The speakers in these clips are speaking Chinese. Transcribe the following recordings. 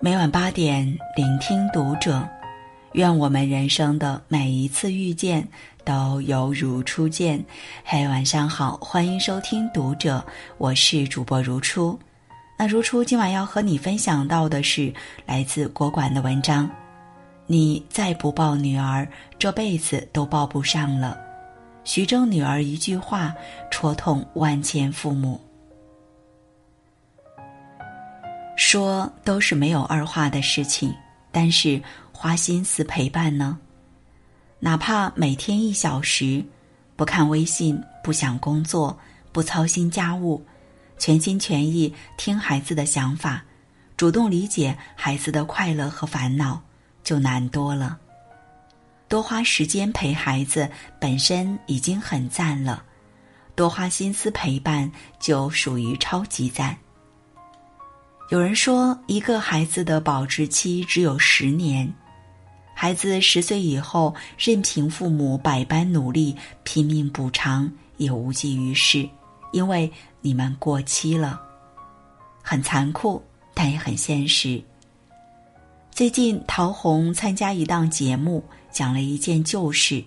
每晚八点，聆听读者。愿我们人生的每一次遇见都犹如初见。嘿，晚上好，欢迎收听读者，我是主播如初。那如初今晚要和你分享到的是来自国馆的文章。你再不抱女儿，这辈子都抱不上了。徐峥女儿一句话，戳痛万千父母。说都是没有二话的事情，但是花心思陪伴呢？哪怕每天一小时，不看微信，不想工作，不操心家务，全心全意听孩子的想法，主动理解孩子的快乐和烦恼，就难多了。多花时间陪孩子本身已经很赞了，多花心思陪伴就属于超级赞。有人说，一个孩子的保质期只有十年。孩子十岁以后，任凭父母百般努力、拼命补偿，也无济于事，因为你们过期了。很残酷，但也很现实。最近，陶虹参加一档节目，讲了一件旧事：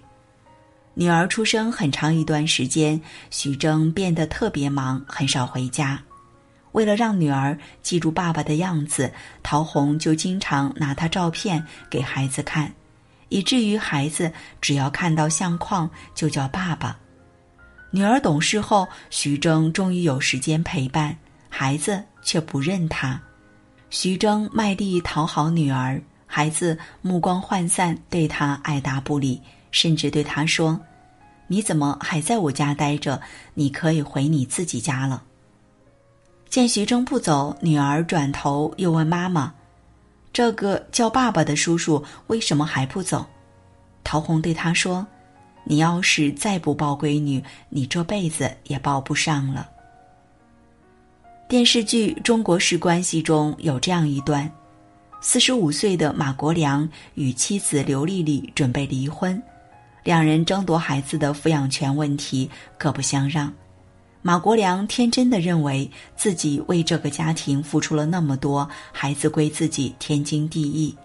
女儿出生很长一段时间，徐峥变得特别忙，很少回家。为了让女儿记住爸爸的样子，陶虹就经常拿他照片给孩子看，以至于孩子只要看到相框就叫爸爸。女儿懂事后，徐峥终于有时间陪伴孩子，却不认他。徐峥卖力讨好女儿，孩子目光涣散，对他爱答不理，甚至对他说：“你怎么还在我家待着？你可以回你自己家了。”见徐峥不走，女儿转头又问妈妈：“这个叫爸爸的叔叔为什么还不走？”陶虹对他说：“你要是再不抱闺女，你这辈子也抱不上了。”电视剧《中国式关系》中有这样一段：四十五岁的马国良与妻子刘丽丽准备离婚，两人争夺孩子的抚养权问题，各不相让。马国良天真的认为自己为这个家庭付出了那么多，孩子归自己天经地义。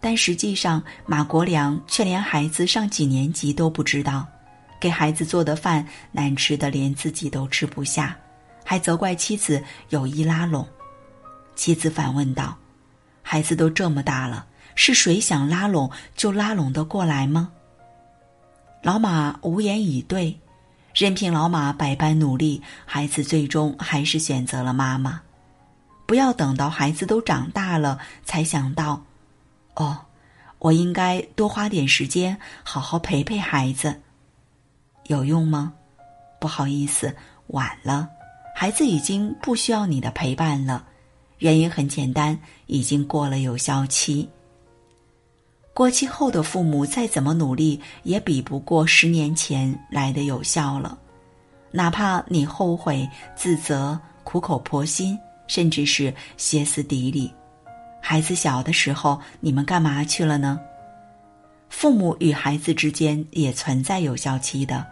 但实际上，马国良却连孩子上几年级都不知道，给孩子做的饭难吃的连自己都吃不下，还责怪妻子有意拉拢。妻子反问道：“孩子都这么大了，是谁想拉拢就拉拢得过来吗？”老马无言以对。任凭老马百般努力，孩子最终还是选择了妈妈。不要等到孩子都长大了才想到，哦，我应该多花点时间好好陪陪孩子。有用吗？不好意思，晚了，孩子已经不需要你的陪伴了。原因很简单，已经过了有效期。过期后的父母再怎么努力，也比不过十年前来的有效了。哪怕你后悔、自责、苦口婆心，甚至是歇斯底里，孩子小的时候你们干嘛去了呢？父母与孩子之间也存在有效期的。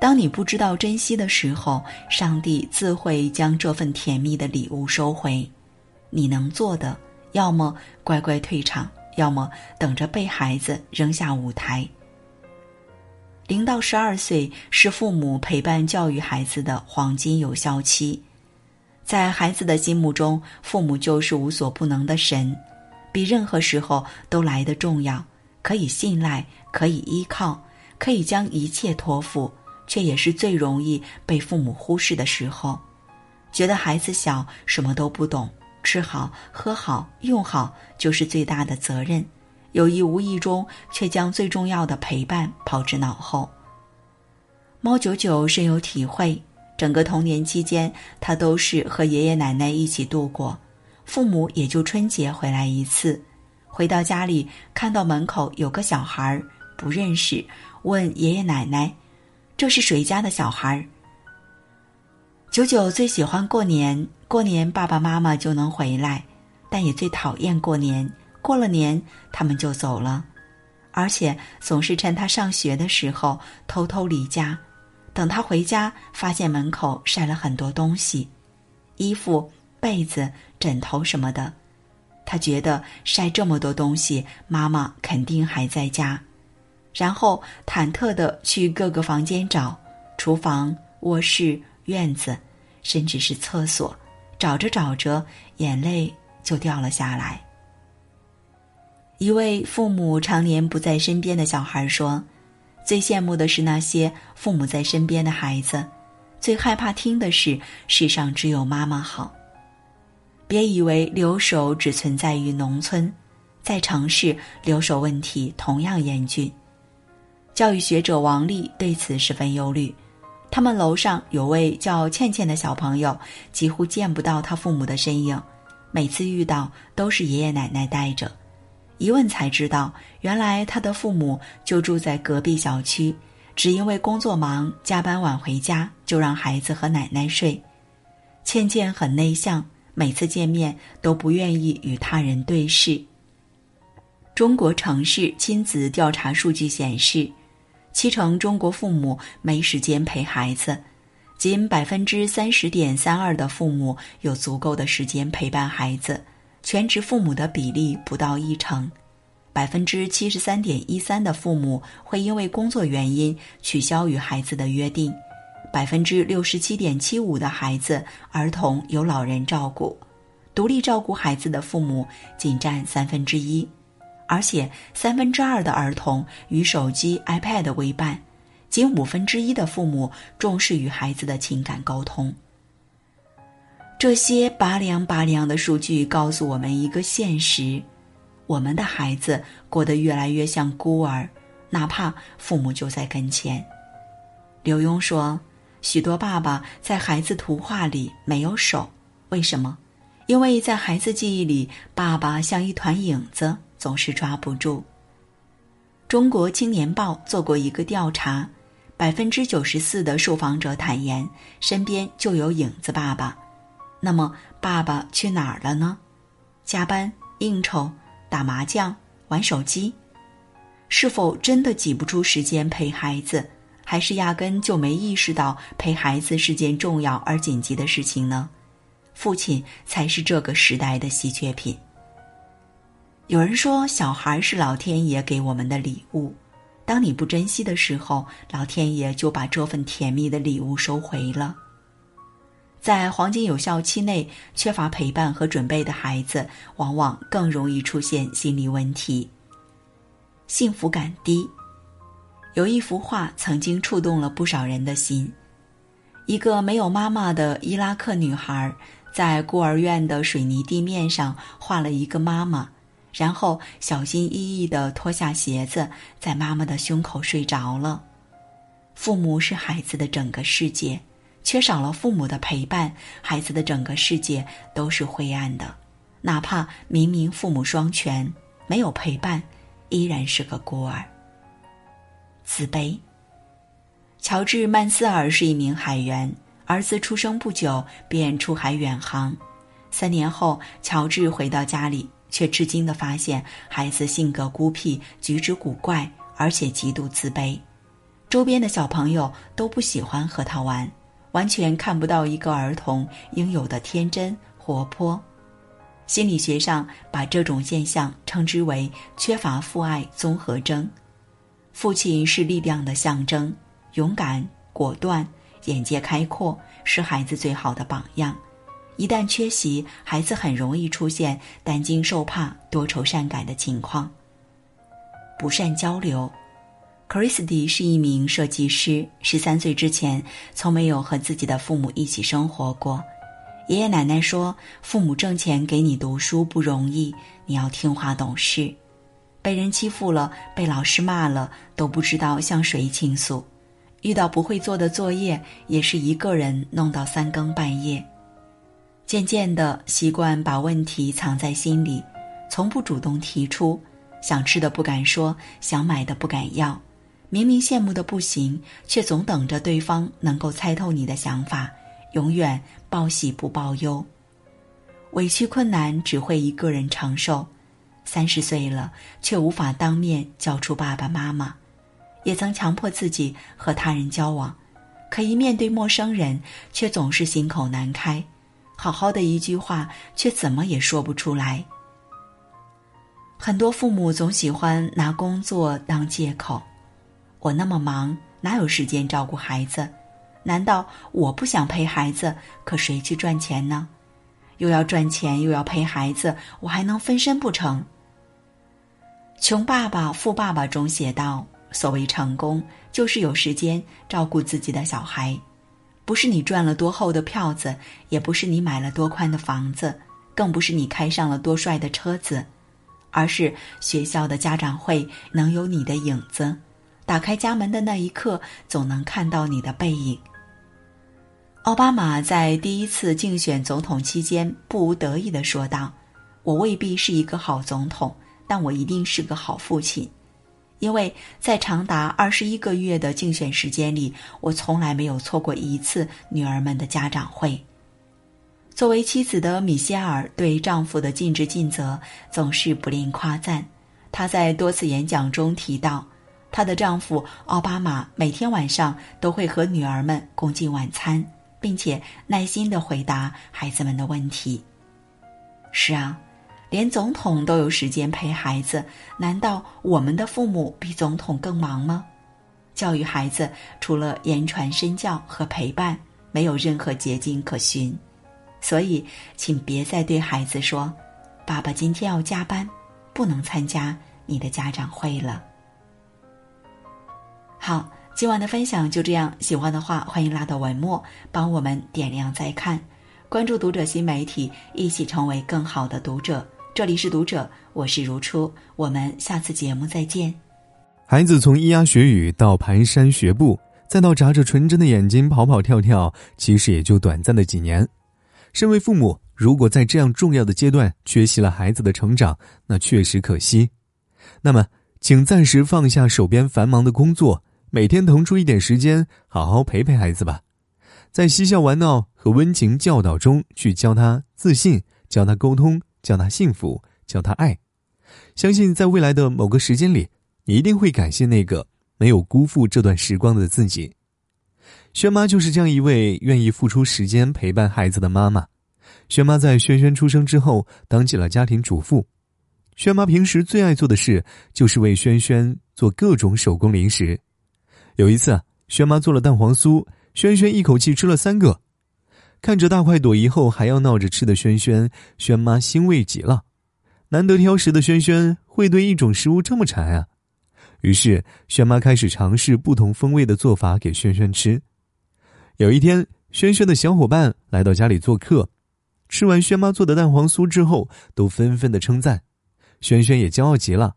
当你不知道珍惜的时候，上帝自会将这份甜蜜的礼物收回。你能做的，要么乖乖退场。要么等着被孩子扔下舞台。零到十二岁是父母陪伴教育孩子的黄金有效期，在孩子的心目中，父母就是无所不能的神，比任何时候都来得重要，可以信赖，可以依靠，可以将一切托付，却也是最容易被父母忽视的时候，觉得孩子小，什么都不懂。吃好喝好用好就是最大的责任，有意无意中却将最重要的陪伴抛之脑后。猫九九深有体会，整个童年期间，他都是和爷爷奶奶一起度过，父母也就春节回来一次。回到家里，看到门口有个小孩不认识，问爷爷奶奶：“这是谁家的小孩？”九九最喜欢过年。过年爸爸妈妈就能回来，但也最讨厌过年。过了年他们就走了，而且总是趁他上学的时候偷偷离家。等他回家，发现门口晒了很多东西，衣服、被子、枕头什么的。他觉得晒这么多东西，妈妈肯定还在家。然后忐忑的去各个房间找，厨房、卧室、院子，甚至是厕所，找着找着，眼泪就掉了下来。一位父母常年不在身边的小孩说：“最羡慕的是那些父母在身边的孩子，最害怕听的是世上只有妈妈好。”别以为留守只存在于农村，在城市留守问题同样严峻。教育学者王丽对此十分忧虑。他们楼上有位叫倩倩的小朋友，几乎见不到他父母的身影，每次遇到都是爷爷奶奶带着。一问才知道，原来他的父母就住在隔壁小区，只因为工作忙，加班晚回家，就让孩子和奶奶睡。倩倩很内向，每次见面都不愿意与他人对视。中国城市亲子调查数据显示。七成中国父母没时间陪孩子，仅百分之三十点三二的父母有足够的时间陪伴孩子，全职父母的比例不到一成，百分之七十三点一三的父母会因为工作原因取消与孩子的约定，百分之六十七点七五的孩子儿童有老人照顾，独立照顾孩子的父母仅占三分之一。而且三分之二的儿童与手机、iPad 为伴，仅五分之一的父母重视与孩子的情感沟通。这些拔凉拔凉的数据告诉我们一个现实：我们的孩子过得越来越像孤儿，哪怕父母就在跟前。刘墉说：“许多爸爸在孩子图画里没有手，为什么？因为在孩子记忆里，爸爸像一团影子。”总是抓不住。中国青年报做过一个调查，百分之九十四的受访者坦言身边就有影子爸爸。那么，爸爸去哪儿了呢？加班、应酬、打麻将、玩手机，是否真的挤不出时间陪孩子，还是压根就没意识到陪孩子是件重要而紧急的事情呢？父亲才是这个时代的稀缺品。有人说，小孩是老天爷给我们的礼物，当你不珍惜的时候，老天爷就把这份甜蜜的礼物收回了。在黄金有效期内缺乏陪伴和准备的孩子，往往更容易出现心理问题。幸福感低，有一幅画曾经触动了不少人的心：一个没有妈妈的伊拉克女孩，在孤儿院的水泥地面上画了一个妈妈。然后小心翼翼地脱下鞋子，在妈妈的胸口睡着了。父母是孩子的整个世界，缺少了父母的陪伴，孩子的整个世界都是灰暗的。哪怕明明父母双全，没有陪伴，依然是个孤儿。自卑。乔治·曼斯尔是一名海员，儿子出生不久便出海远航。三年后，乔治回到家里。却吃惊地发现，孩子性格孤僻，举止古怪，而且极度自卑。周边的小朋友都不喜欢和他玩，完全看不到一个儿童应有的天真活泼。心理学上把这种现象称之为“缺乏父爱综合征”。父亲是力量的象征，勇敢、果断、眼界开阔，是孩子最好的榜样。一旦缺席，孩子很容易出现担惊受怕、多愁善感的情况。不善交流，Christy 是一名设计师，十三岁之前从没有和自己的父母一起生活过。爷爷奶奶说，父母挣钱给你读书不容易，你要听话懂事。被人欺负了，被老师骂了，都不知道向谁倾诉。遇到不会做的作业，也是一个人弄到三更半夜。渐渐的习惯把问题藏在心里，从不主动提出。想吃的不敢说，想买的不敢要。明明羡慕的不行，却总等着对方能够猜透你的想法。永远报喜不报忧，委屈困难只会一个人承受。三十岁了，却无法当面叫出爸爸妈妈。也曾强迫自己和他人交往，可一面对陌生人，却总是心口难开。好好的一句话，却怎么也说不出来。很多父母总喜欢拿工作当借口，我那么忙，哪有时间照顾孩子？难道我不想陪孩子？可谁去赚钱呢？又要赚钱，又要陪孩子，我还能分身不成？《穷爸爸富爸爸》中写道：“所谓成功，就是有时间照顾自己的小孩。不是你赚了多厚的票子，也不是你买了多宽的房子，更不是你开上了多帅的车子。”而是学校的家长会能有你的影子，打开家门的那一刻，总能看到你的背影。奥巴马在第一次竞选总统期间不无得意的说道：“我未必是一个好总统，但我一定是个好父亲，因为在长达二十一个月的竞选时间里，我从来没有错过一次女儿们的家长会。”作为妻子的米歇尔对丈夫的尽职尽责总是不吝夸赞。她在多次演讲中提到，她的丈夫奥巴马每天晚上都会和女儿们共进晚餐，并且耐心的回答孩子们的问题。是啊，连总统都有时间陪孩子，难道我们的父母比总统更忙吗？教育孩子除了言传身教和陪伴，没有任何捷径可循。所以，请别再对孩子说：“爸爸今天要加班，不能参加你的家长会了。”好，今晚的分享就这样。喜欢的话，欢迎拉到文末帮我们点亮再看，关注读者新媒体，一起成为更好的读者。这里是读者，我是如初，我们下次节目再见。孩子从咿呀学语到蹒跚学步，再到眨着纯真的眼睛跑跑跳跳，其实也就短暂的几年。身为父母，如果在这样重要的阶段缺席了孩子的成长，那确实可惜。那么，请暂时放下手边繁忙的工作，每天腾出一点时间，好好陪陪孩子吧，在嬉笑玩闹和温情教导中去教他自信，教他沟通，叫他幸福，叫他爱。相信在未来的某个时间里，你一定会感谢那个没有辜负这段时光的自己。轩妈就是这样一位愿意付出时间陪伴孩子的妈妈。轩妈在轩轩出生之后当起了家庭主妇。轩妈平时最爱做的事就是为轩轩做各种手工零食。有一次，轩妈做了蛋黄酥，轩轩一口气吃了三个。看着大快朵颐后还要闹着吃的轩轩，轩妈欣慰极了。难得挑食的轩轩会对一种食物这么馋啊！于是，轩妈开始尝试不同风味的做法给轩轩吃。有一天，轩轩的小伙伴来到家里做客，吃完轩妈做的蛋黄酥之后，都纷纷的称赞，轩轩也骄傲极了。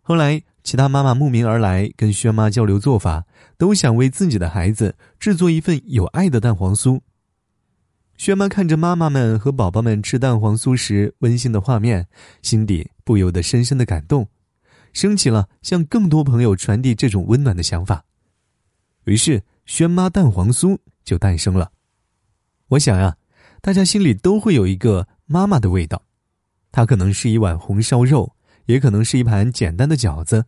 后来，其他妈妈慕名而来，跟轩妈交流做法，都想为自己的孩子制作一份有爱的蛋黄酥。轩妈看着妈妈们和宝宝们吃蛋黄酥时温馨的画面，心底不由得深深的感动，升起了向更多朋友传递这种温暖的想法。于是。轩妈蛋黄酥就诞生了。我想呀，大家心里都会有一个妈妈的味道，它可能是一碗红烧肉，也可能是一盘简单的饺子，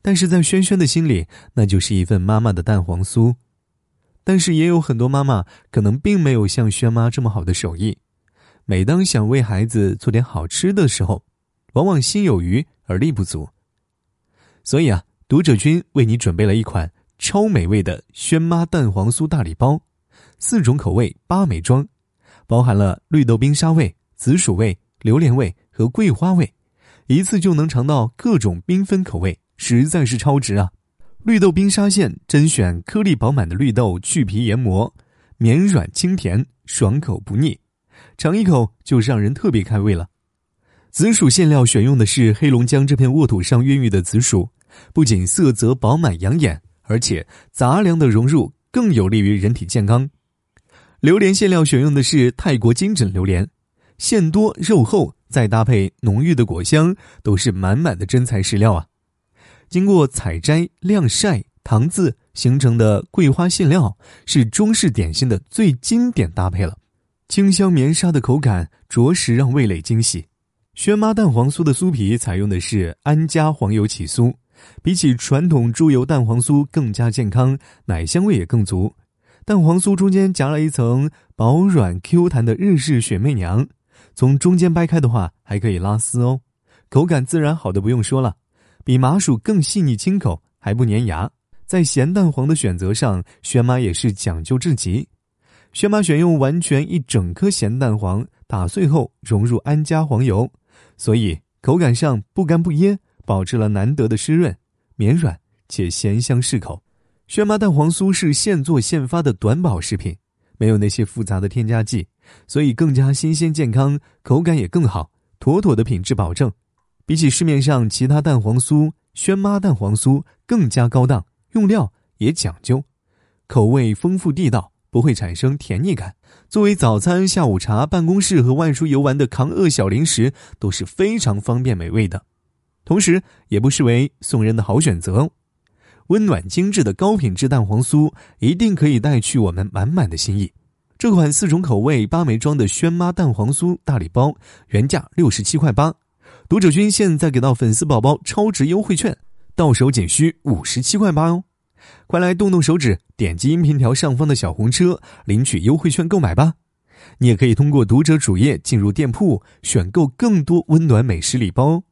但是在轩轩的心里，那就是一份妈妈的蛋黄酥。但是也有很多妈妈可能并没有像轩妈这么好的手艺，每当想为孩子做点好吃的时候，往往心有余而力不足。所以啊，读者君为你准备了一款。超美味的轩妈蛋黄酥大礼包，四种口味八美装，包含了绿豆冰沙味、紫薯味、榴莲味和桂花味，一次就能尝到各种缤纷口味，实在是超值啊！绿豆冰沙馅甄选颗粒饱满的绿豆，去皮研磨，绵软清甜，爽口不腻，尝一口就让人特别开胃了。紫薯馅料选用的是黑龙江这片沃土上孕育的紫薯，不仅色泽饱满养眼。而且杂粮的融入更有利于人体健康。榴莲馅料选用的是泰国金枕榴莲，馅多肉厚，再搭配浓郁的果香，都是满满的真材实料啊！经过采摘、晾晒、糖渍形成的桂花馅料，是中式点心的最经典搭配了。清香绵沙的口感，着实让味蕾惊喜。轩妈蛋黄酥的酥皮采用的是安佳黄油起酥。比起传统猪油蛋黄酥更加健康，奶香味也更足。蛋黄酥中间夹了一层薄软 Q 弹的日式雪媚娘，从中间掰开的话还可以拉丝哦。口感自然好的不用说了，比麻薯更细腻清口，还不粘牙。在咸蛋黄的选择上，轩妈也是讲究至极。轩妈选用完全一整颗咸蛋黄，打碎后融入安佳黄油，所以口感上不干不噎，保持了难得的湿润、绵软且咸香适口。轩妈蛋黄酥是现做现发的短保食品，没有那些复杂的添加剂，所以更加新鲜健康，口感也更好，妥妥的品质保证。比起市面上其他蛋黄酥，轩妈蛋黄酥更加高档。用料也讲究，口味丰富地道，不会产生甜腻感。作为早餐、下午茶、办公室和外出游玩的抗饿小零食，都是非常方便美味的。同时，也不失为送人的好选择。温暖精致的高品质蛋黄酥，一定可以带去我们满满的心意。这款四种口味八枚装的轩妈蛋黄酥大礼包，原价六十七块八，读者君现在给到粉丝宝宝超值优惠券。到手仅需五十七块八哦，快来动动手指，点击音频条上方的小红车领取优惠券购买吧！你也可以通过读者主页进入店铺选购更多温暖美食礼包哦。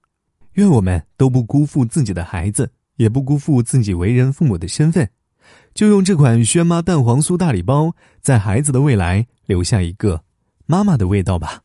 愿我们都不辜负自己的孩子，也不辜负自己为人父母的身份，就用这款轩妈蛋黄酥大礼包，在孩子的未来留下一个妈妈的味道吧。